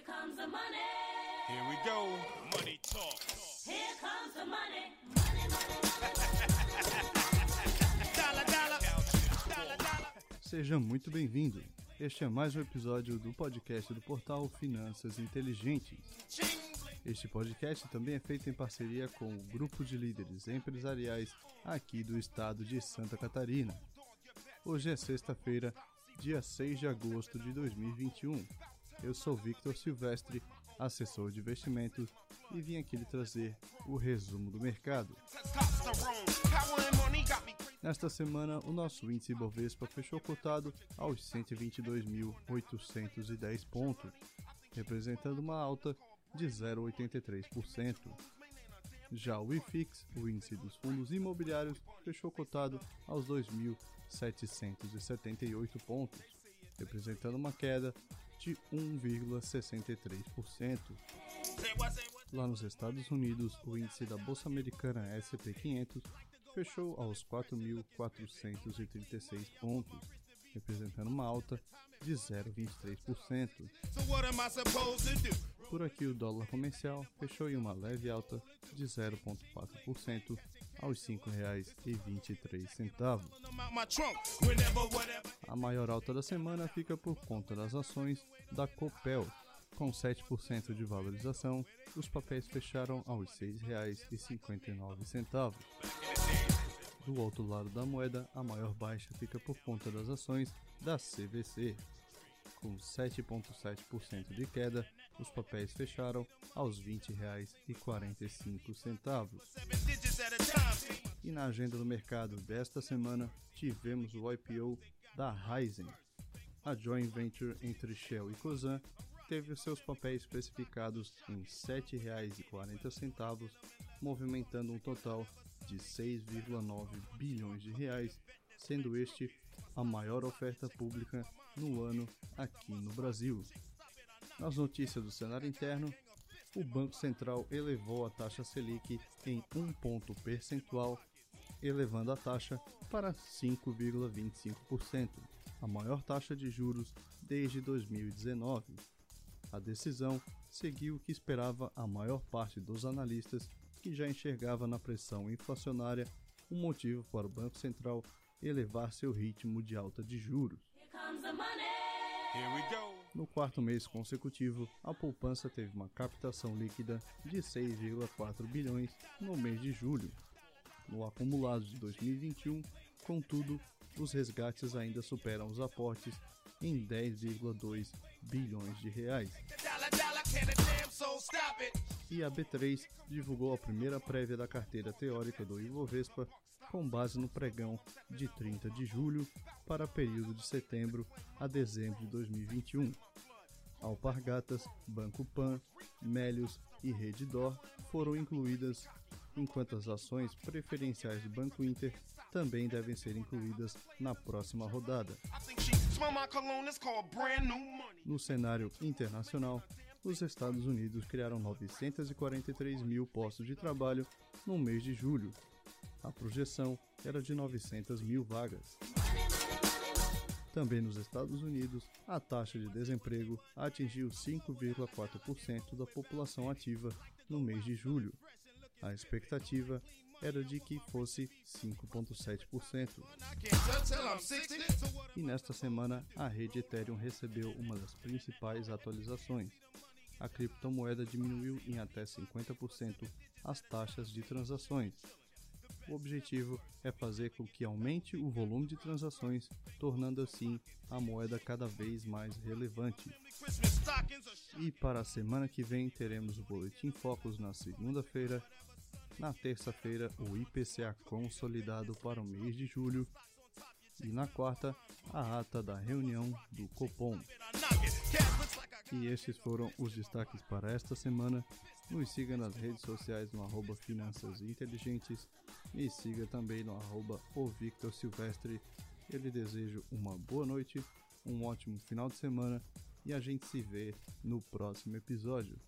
Here comes the money. Here we go. Money talk. Here comes the money. Money, money, dollar. Seja muito bem-vindo. Este é mais um episódio do podcast do portal Finanças Inteligentes. Este podcast também é feito em parceria com o grupo de líderes empresariais aqui do estado de Santa Catarina. Hoje é sexta-feira, dia 6 de agosto de 2021. Eu sou Victor Silvestre, assessor de investimentos, e vim aqui lhe trazer o resumo do mercado. Nesta semana, o nosso índice Bovespa fechou cotado aos 122.810 pontos, representando uma alta de 0,83%. Já o IFIX, o índice dos fundos imobiliários, fechou cotado aos 2.778 pontos, representando uma queda de 1,63%. Say what, say what? Lá nos Estados Unidos, o índice da Bolsa Americana S&P 500 fechou aos 4.436 pontos, representando uma alta de 0,23%. So what am I supposed to do? Por aqui, o dólar comercial fechou em uma leve alta de 0,4% aos R$ 5,23. A maior alta da semana fica por conta das ações da Copel. Com 7% de valorização, os papéis fecharam aos R$ 6,59. Do outro lado da moeda, a maior baixa fica por conta das ações da CVC. Com 7,7% de queda, os papéis fecharam aos R$ 20,45. E na agenda do mercado desta semana, tivemos o IPO da Ryzen. A joint venture entre Shell e Cosan teve seus papéis precificados em R$ 7,40, movimentando um total de 6,9 bilhões de reais, sendo este a maior oferta pública no ano aqui no Brasil. Nas notícias do cenário interno, o Banco Central elevou a taxa Selic em um ponto percentual, elevando a taxa para 5,25%, a maior taxa de juros desde 2019. A decisão seguiu o que esperava a maior parte dos analistas, que já enxergava na pressão inflacionária um motivo para o Banco Central elevar seu ritmo de alta de juros. No quarto mês consecutivo, a poupança teve uma captação líquida de 6,4 bilhões no mês de julho. No acumulado de 2021, contudo, os resgates ainda superam os aportes em 10,2 bilhões de reais. E a B3 divulgou a primeira prévia da carteira teórica do Ibovespa com base no pregão de 30 de julho para período de setembro a dezembro de 2021. Alpargatas, Banco Pan, Melios e Redditor foram incluídas, enquanto as ações preferenciais do Banco Inter também devem ser incluídas na próxima rodada. No cenário internacional, os Estados Unidos criaram 943 mil postos de trabalho no mês de julho. A projeção era de 900 mil vagas. Também nos Estados Unidos, a taxa de desemprego atingiu 5,4% da população ativa no mês de julho. A expectativa era de que fosse 5,7%. I can't touch till I'm 60. So what E nesta semana, a rede Ethereum recebeu uma das principais atualizações. A criptomoeda diminuiu em até 50% as taxas de transações. O objetivo é fazer com que aumente o volume de transações, tornando assim a moeda cada vez mais relevante. E para a semana que vem teremos o Boletim Focus na segunda-feira. Na terça-feira, o IPCA consolidado para o mês de julho. E na quarta, a ata da reunião do Copom. E estes foram os destaques para esta semana. Nos siga nas redes sociais no arroba Finanças Inteligentes. Me siga também no arroba o Victor Silvestre. Eu lhe desejo uma boa noite, um ótimo final de semana e a gente se vê no próximo episódio.